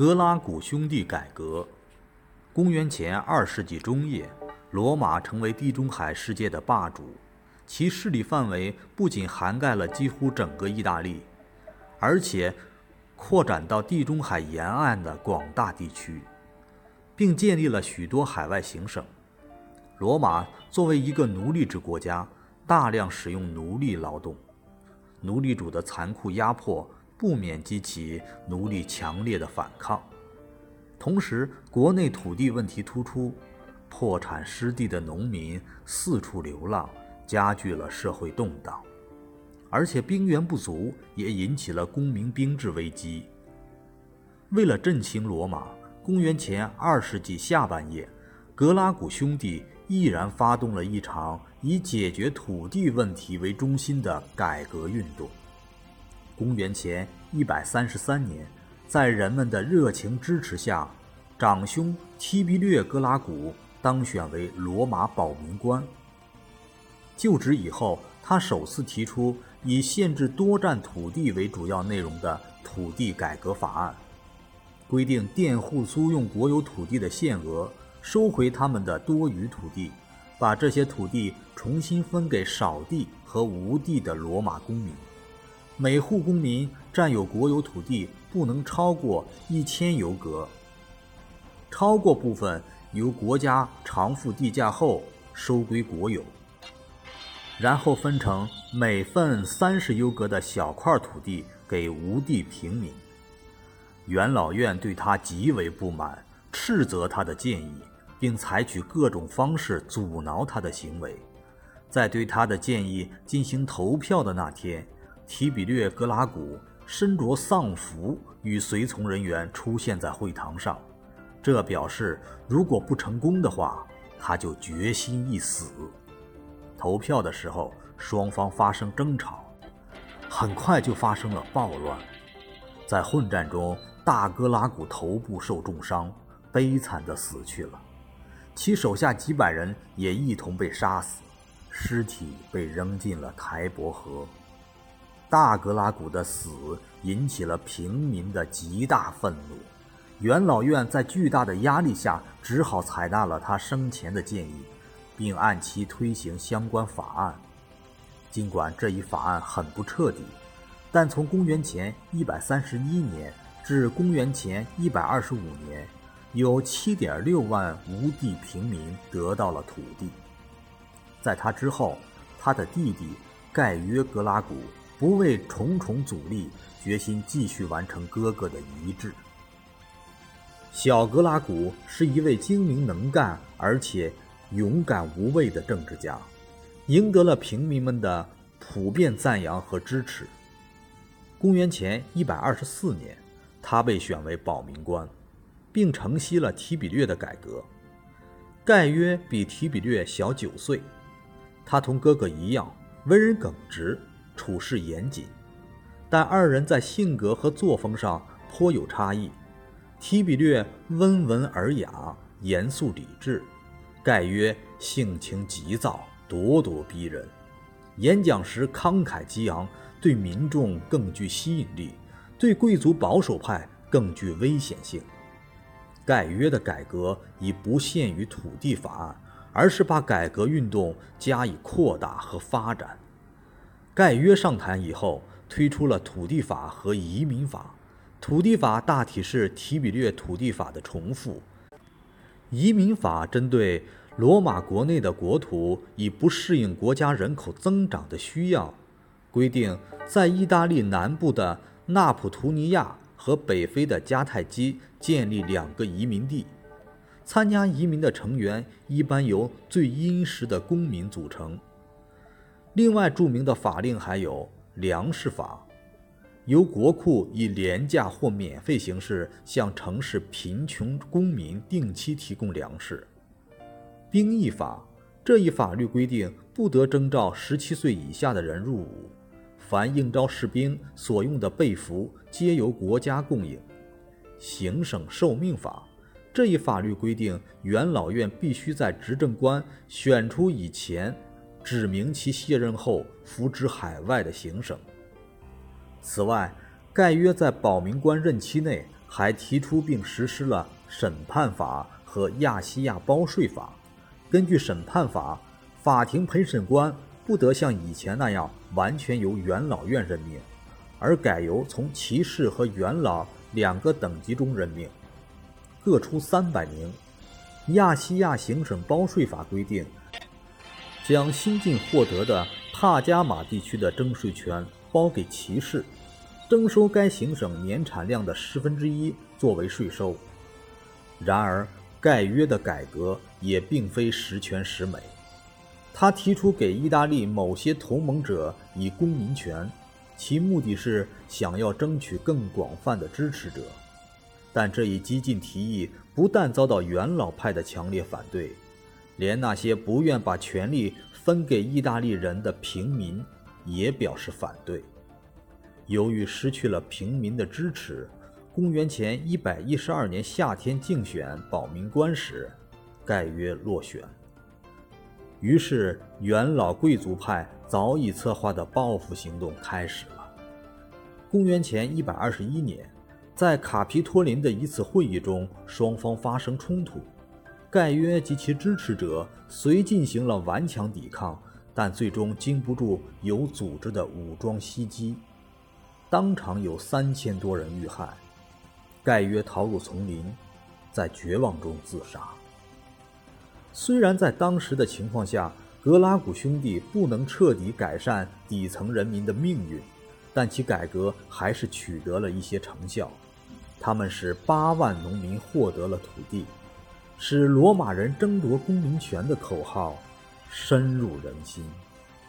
格拉古兄弟改革。公元前二世纪中叶，罗马成为地中海世界的霸主，其势力范围不仅涵盖了几乎整个意大利，而且扩展到地中海沿岸的广大地区，并建立了许多海外行省。罗马作为一个奴隶制国家，大量使用奴隶劳动，奴隶主的残酷压迫不免激起奴隶强烈的反抗。同时，国内土地问题突出，破产失地的农民四处流浪，加剧了社会动荡。而且兵源不足，也引起了公民兵制危机。为了振兴罗马，公元前二世纪下半叶，格拉古兄弟毅然发动了一场以解决土地问题为中心的改革运动。公元前一百三十三年。在人们的热情支持下，长兄提比略·格拉古当选为罗马保民官。就职以后，他首次提出以限制多占土地为主要内容的土地改革法案，规定佃户租用国有土地的限额，收回他们的多余土地，把这些土地重新分给少地和无地的罗马公民。每户公民占有国有土地不能超过一千尤格，超过部分由国家偿付地价后收归国有，然后分成每份三十尤格的小块土地给无地平民。元老院对他极为不满，斥责他的建议，并采取各种方式阻挠他的行为。在对他的建议进行投票的那天。提比略·格拉古身着丧服，与随从人员出现在会堂上，这表示如果不成功的话，他就决心一死。投票的时候，双方发生争吵，很快就发生了暴乱。在混战中，大哥拉古头部受重伤，悲惨地死去了，其手下几百人也一同被杀死，尸体被扔进了台伯河。大格拉古的死引起了平民的极大愤怒，元老院在巨大的压力下只好采纳了他生前的建议，并按期推行相关法案。尽管这一法案很不彻底，但从公元前131年至公元前125年，有7.6万无地平民得到了土地。在他之后，他的弟弟盖约格拉古。不畏重重阻力，决心继续完成哥哥的遗志。小格拉古是一位精明能干而且勇敢无畏的政治家，赢得了平民们的普遍赞扬和支持。公元前一百二十四年，他被选为保民官，并承袭了提比略的改革。盖约比提比略小九岁，他同哥哥一样，为人耿直。处事严谨，但二人在性格和作风上颇有差异。提比略温文尔雅、严肃理智，盖约性情急躁、咄咄逼人。演讲时慷慨激昂，对民众更具吸引力，对贵族保守派更具危险性。盖约的改革已不限于土地法案，而是把改革运动加以扩大和发展。盖约上台以后，推出了土地法和移民法。土地法大体是提比略土地法的重复。移民法针对罗马国内的国土已不适应国家人口增长的需要，规定在意大利南部的纳普图尼亚和北非的迦太基建立两个移民地。参加移民的成员一般由最殷实的公民组成。另外著名的法令还有粮食法，由国库以廉价或免费形式向城市贫穷公民定期提供粮食；兵役法这一法律规定不得征召十七岁以下的人入伍，凡应召士兵所用的被服皆由国家供应；行省受命法这一法律规定元老院必须在执政官选出以前。指明其卸任后扶植海外的行省。此外，盖约在保民官任期内还提出并实施了审判法和亚细亚包税法。根据审判法，法庭陪审官不得像以前那样完全由元老院任命，而改由从骑士和元老两个等级中任命，各出三百名。亚细亚行省包税法规定，将新近获得的帕加马地区的征税权包给骑士。征收该行省年产量的十分之一作为税收。然而，盖约的改革也并非十全十美。他提出给意大利某些同盟者以公民权，其目的是想要争取更广泛的支持者。但这一激进提议不但遭到元老派的强烈反对，连那些不愿把权力分给意大利人的平民也表示反对。由于失去了平民的支持，公元前一百一十二年夏天竞选保民官时，盖约落选。于是，元老贵族派早已策划的报复行动开始了。公元前一百二十一年，在卡皮托林的一次会议中，双方发生冲突，盖约及其支持者虽进行了顽强抵抗，但最终经不住有组织的武装袭击。当场有三千多人遇害，盖约逃入丛林，在绝望中自杀。虽然在当时的情况下，格拉古兄弟不能彻底改善底层人民的命运，但其改革还是取得了一些成效。他们使八万农民获得了土地，使罗马人争夺公民权的口号深入人心。